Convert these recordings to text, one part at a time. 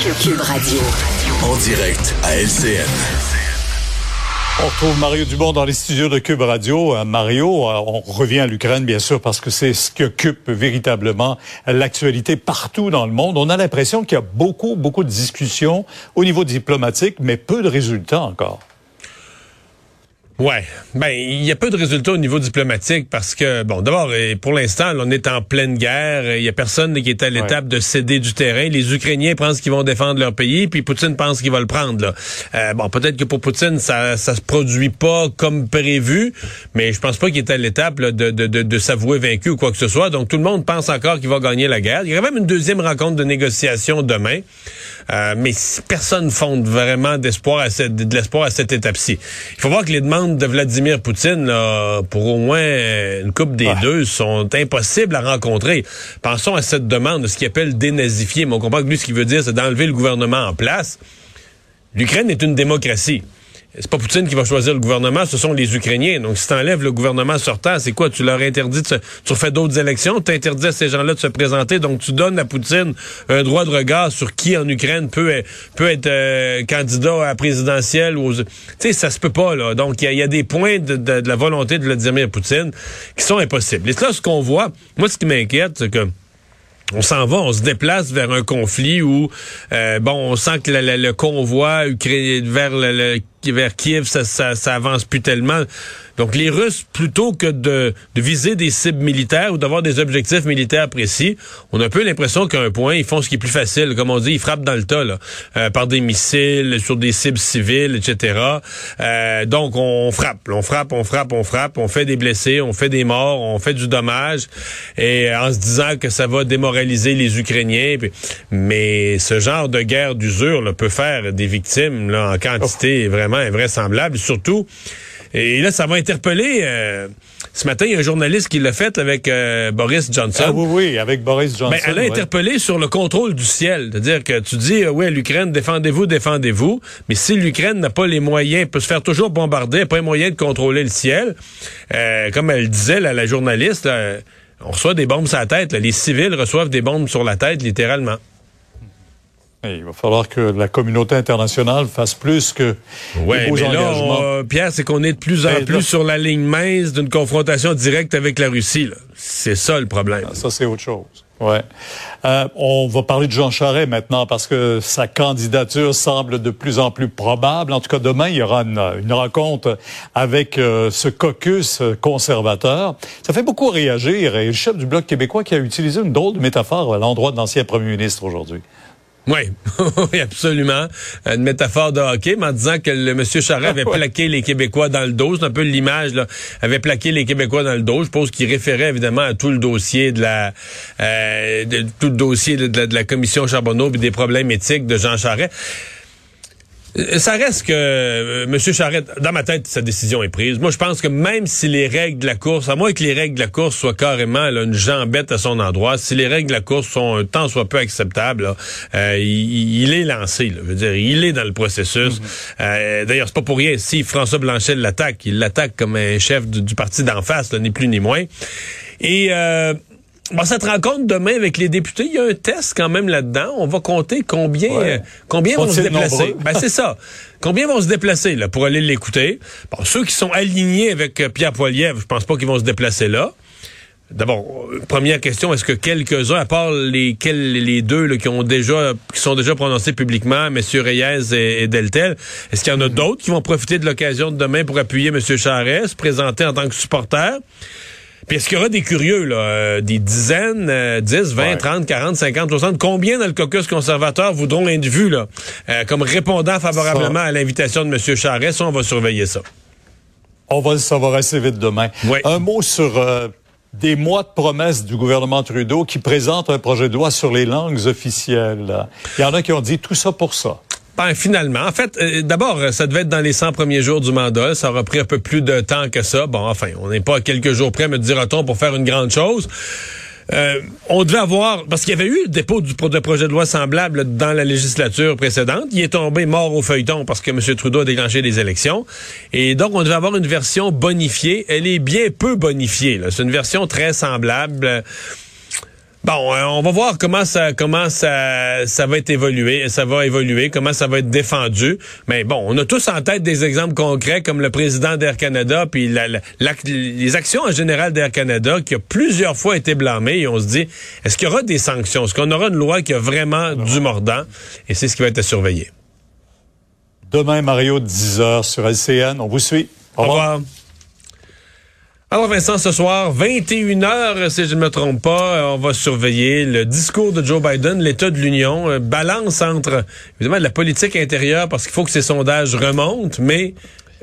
Cube Radio. En direct à LCN. On retrouve Mario Dubon dans les studios de Cube Radio. Euh, Mario, euh, on revient à l'Ukraine, bien sûr, parce que c'est ce qui occupe véritablement l'actualité partout dans le monde. On a l'impression qu'il y a beaucoup, beaucoup de discussions au niveau diplomatique, mais peu de résultats encore. Ouais, ben il y a peu de résultats au niveau diplomatique parce que bon, d'abord et pour l'instant, on est en pleine guerre, il y a personne qui est à l'étape de céder du terrain. Les Ukrainiens pensent qu'ils vont défendre leur pays, puis Poutine pense qu'il va le prendre. Là. Euh, bon, peut-être que pour Poutine ça ça se produit pas comme prévu, mais je pense pas qu'il est à l'étape de, de, de, de s'avouer vaincu ou quoi que ce soit. Donc tout le monde pense encore qu'il va gagner la guerre. Il y a même une deuxième rencontre de négociation demain. Euh, mais si personne fonde vraiment d'espoir à cette, de l'espoir à cette étape-ci. Il faut voir que les demandes de Vladimir Poutine, là, pour au moins une coupe des deux, sont impossibles à rencontrer. Pensons à cette demande de ce qu'il appelle dénazifier. Mais on comprend que lui, ce qu'il veut dire, c'est d'enlever le gouvernement en place. L'Ukraine est une démocratie. C'est pas Poutine qui va choisir le gouvernement, ce sont les Ukrainiens. Donc, si t'enlèves le gouvernement sortant, c'est quoi? Tu leur interdis de se, tu refais d'autres élections, tu interdis à ces gens-là de se présenter? Donc, tu donnes à Poutine un droit de regard sur qui en Ukraine peut, être- peut être euh, candidat à la présidentielle. Tu sais, ça se peut pas, là. Donc, il y y, a des points de, de- de la volonté de Vladimir Poutine qui sont impossibles. Et là, ce qu'on voit, moi, ce qui m'inquiète, c'est que on s'en va, on se déplace vers un conflit où, euh, bon, on sent que la- la- le convoi vers le, le- vers Kiev, ça, ça, ça avance plus tellement. Donc, les Russes, plutôt que de, de viser des cibles militaires ou d'avoir des objectifs militaires précis, on a un peu l'impression qu'à un point, ils font ce qui est plus facile. Comme on dit, ils frappent dans le tas, là, euh, par des missiles, sur des cibles civiles, etc. Euh, donc, on frappe, on frappe, on frappe, on frappe, on fait des blessés, on fait des morts, on fait du dommage, et en se disant que ça va démoraliser les Ukrainiens. puis- mais ce genre de guerre d'usure peut faire des victimes là, en quantité vraiment invraisemblable. Surtout, et là, ça va interpeller. euh, ce matin, il y a un journaliste qui l'a fait avec euh, Boris Johnson. Ah oui, oui, avec Boris Johnson. Ben, elle a ouais. interpellé sur le contrôle du ciel. C'est-à-dire que tu dis, euh, oui, l'Ukraine, défendez-vous, défendez-vous. Mais si l'Ukraine n'a pas les moyens, peut se faire toujours bombarder, n'a pas les moyens de contrôler le ciel, euh, comme elle disait, là, la journaliste, là, on reçoit des bombes sur la tête. là. Les civils reçoivent des bombes sur la tête, littéralement. Et Il va falloir que la communauté internationale fasse plus que beaux mais là, on- Pierre, c'est qu'on est de plus en plus là- sur la ligne mince d'une confrontation directe avec la Russie. C'est ça le problème. Ça, c'est autre chose. Ouais. Euh, on va parler de Jean Charest maintenant parce que sa candidature semble de plus en plus probable. En tout cas, demain, il y aura une, une rencontre avec euh, ce caucus euh, conservateur. Ça fait beaucoup réagir. Et le chef du Bloc québécois qui a utilisé une drôle de métaphore à l'endroit de l'ancien premier ministre aujourd'hui. Oui, oui, absolument. Une métaphore de hockey, mais en disant que le monsieur Charest avait plaqué les Québécois dans le dos. C'est un peu l'image, là. Avait plaqué les Québécois dans le dos. Je suppose qu'il référait évidemment à tout le dossier de la, euh, de, tout le dossier de, de la, de la commission Charbonneau et des problèmes éthiques de Jean Charest. Euh, Ça reste que euh, M. Charette, dans ma tête, sa décision est prise. Moi, je pense que même si les règles de la course, à moins que les règles de la course soient carrément là, une jambette à son endroit, si les règles de la course sont un tant soit peu acceptables, là, euh, il, il est lancé. Là, je veux dire, il est dans le processus. Euh, D'ailleurs, c'est pas pour rien. Si François Blanchet l'attaque, il l'attaque comme un chef du, du parti d'en face, là, ni plus ni moins. Et euh, Bon, cette rencontre demain avec les députés, il y a un test quand même là-dedans. On va compter combien, Ouais. euh, combien vont se déplacer? Ben, c'est ça. Combien vont se déplacer là pour aller l'écouter? Bon, ceux qui sont alignés avec euh, Pierre Poilievre, je pense pas qu'ils vont se déplacer là. D'abord, euh, première question, est-ce que quelques-uns, à part les, quels, les deux là, qui ont déjà qui sont déjà prononcés publiquement, M. Reyes et, et Deltel, est-ce qu'il y en a d'autres qui vont profiter de l'occasion de demain pour appuyer M. Charest, se présenter en tant que supporter? Puis est-ce qu'il y aura des curieux, là, euh, des dizaines, euh, 10, 20, Ouais. 30, 40, 50, 60? Combien dans le caucus conservateur voudront être vus là, euh, comme répondant favorablement Ça. à l'invitation de M. Charest? On va surveiller ça. On va le savoir assez vite demain. Ouais. Un mot sur euh, des mois de promesses du gouvernement Trudeau qui présente un projet de loi sur les langues officielles. Il y en a qui ont dit tout ça pour ça. Ben, finalement, en fait, euh, d'abord, euh, ça devait être dans les 100 premiers jours du mandat. Ça aura pris un peu plus de temps que ça. Bon, enfin, on n'est pas à quelques jours près, me dira-t-on, pour faire une grande chose. Euh, on devait avoir, parce qu'il y avait eu le dépôt du de projet de loi semblable dans la législature précédente. Il est tombé mort au feuilleton parce que M. Trudeau a déclenché des élections. Et donc, on devait avoir une version bonifiée. Elle est bien peu bonifiée. C'est une version très semblable. Bon, euh, on va voir comment ça comment ça ça va être évolué, ça va évoluer, comment ça va être défendu. Mais bon, on a tous en tête des exemples concrets comme le président d'Air Canada puis la- la- la- les actions en général d'Air Canada qui a plusieurs fois été blâmé et on se dit est-ce qu'il y aura des sanctions, est-ce qu'on aura une loi qui a vraiment du mordant? Et c'est ce qui va être à surveiller. Demain, Mario, 10h sur LCN. On vous suit. Au revoir. Alors Vincent, ce soir, 21h, si je ne me trompe pas, euh, on va surveiller le discours de Joe Biden, l'état de l'Union, euh, balance entre évidemment la politique intérieure parce qu'il faut que ces sondages remontent, mais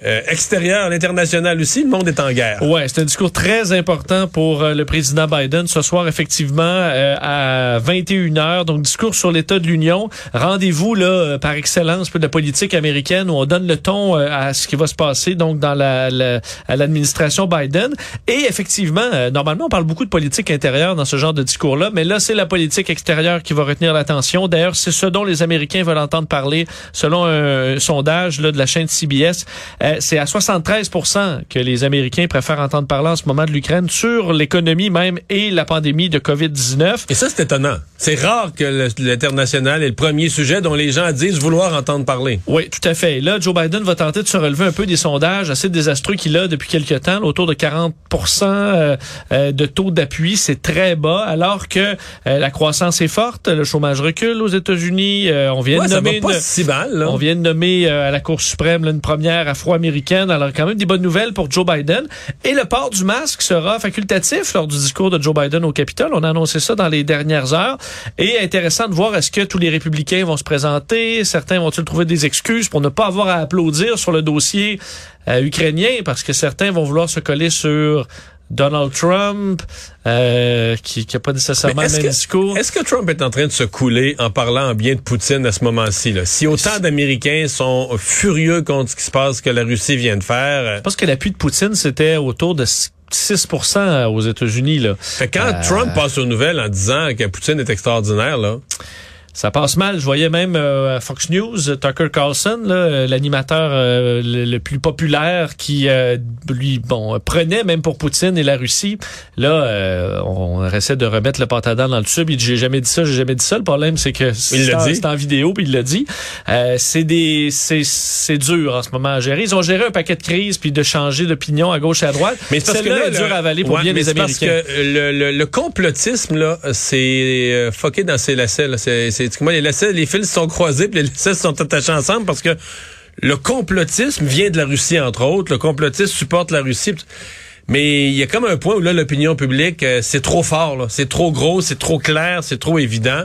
euh, extérieur, l'international aussi, le monde est en guerre. Ouais, c'est un discours très important pour euh, le président Biden ce soir, effectivement, euh, à 21h. Donc, discours sur l'état de l'Union. Rendez-vous, là, euh, par excellence, pour la politique américaine où on donne le ton euh, à ce qui va se passer, donc, dans la, la- à l'administration Biden. Et effectivement, normalement, on parle beaucoup de politique intérieure dans ce genre de discours-là, mais là, c'est la politique extérieure qui va retenir l'attention. D'ailleurs, c'est ce dont les Américains veulent entendre parler, selon un, sondage là, de la chaîne CBS. Euh, c'est à 73% que les Américains préfèrent entendre parler en ce moment de l'Ukraine sur l'économie même et la pandémie de COVID-19. Et ça, c'est étonnant. C'est rare que l'international est le premier sujet dont les gens disent vouloir entendre parler. Oui, tout à fait. Et là, Joe Biden va tenter de se relever un peu des sondages assez désastreux qu'il a depuis quelques temps, là, autour de 40% euh, euh, de taux d'appui. C'est très bas, alors que la croissance est forte, le chômage recule aux États-Unis. On vient Ouais, de ça va nommer pas une- si mal, là. On vient de nommer à la Cour suprême là, une première Alors quand même des bonnes nouvelles pour Joe Biden. Et le port du masque sera facultatif lors du discours de Joe Biden au Capitole. On a annoncé ça dans les dernières heures. Et intéressant de voir est-ce que tous les républicains vont se présenter? Certains vont-ils trouver des excuses pour ne pas avoir à applaudir sur le dossier euh, ukrainien? Parce que certains vont vouloir se coller sur Donald Trump, euh, qui n'a pas nécessairement le même que- discours. Est-ce que Trump est en train de se couler en parlant en bien de Poutine à ce moment-ci? Si autant d'Américains sont furieux contre ce qui se passe que la Russie vient de faire, euh, Je pense que l'appui de Poutine, c'était autour de 6% aux États-Unis. Quand Euh, Trump passe aux nouvelles en disant que Poutine est extraordinaire, là, Ça passe mal. Je voyais même euh, à Fox News, Tucker Carlson, euh, l'animateur euh, le, plus populaire qui, euh, lui, bon, euh, prenait même pour Poutine et la Russie. Là, euh, on essaie de remettre le patadan dans le tube. Il dit, j'ai jamais dit ça, j'ai jamais dit ça. Le problème, c'est que c'est en, en vidéo, puis il l'a dit. Euh, c'est des, c'est, c'est dur en ce moment à gérer. Ils ont géré un paquet de crises puis de changer d'opinion à gauche et à droite. Mais c'est parce que là, est le- à avaler pour Ouais, bien les c'est parce Américains. que le, le, le complotisme, là, c'est euh, fucké dans ses lacets. Là. C'est, c'est, moi, les lacets, les fils sont croisés, puis les lacets sont attachés ensemble parce que le complotisme vient de la Russie, entre autres. Le complotisme supporte la Russie. Mais il y a comme un point où là, l'opinion publique, euh, c'est trop fort, c'est trop gros, c'est trop clair, c'est trop évident.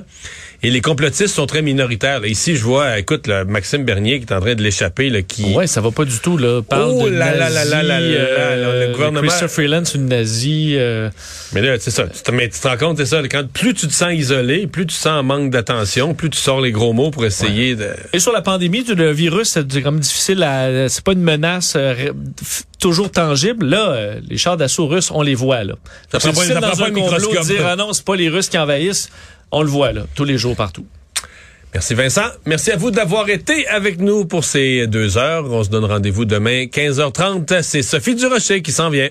Et les complotistes sont très minoritaires. là. Ici, je vois, écoute, là, Maxime Bernier qui est en train de l'échapper, qui... Ouais, ça va pas du tout là. Parle Oh de là là là nazi, là là là là, euh, le gouvernement- Christopher Freeland, c'est une nazie. euh, Mais là, c'est ça. Tu te, mais tu te rends compte, c'est ça. Quand plus tu te sens isolé, plus tu sens en manque d'attention, plus tu sors les gros mots pour essayer de. Et sur la pandémie, le virus, c'est comme difficile à, c'est pas une menace euh, toujours tangible. Là, euh, les chars d'assaut russes, on les voit là. Ça C'est prend pas- ça prend pas un microscope. dire ah non, c'est pas les Russes qui envahissent. On le voit là, tous les jours partout. Merci Vincent. Merci à vous d'avoir été avec nous pour ces deux heures. On se donne rendez-vous demain 15h30. C'est Sophie Durocher qui s'en vient.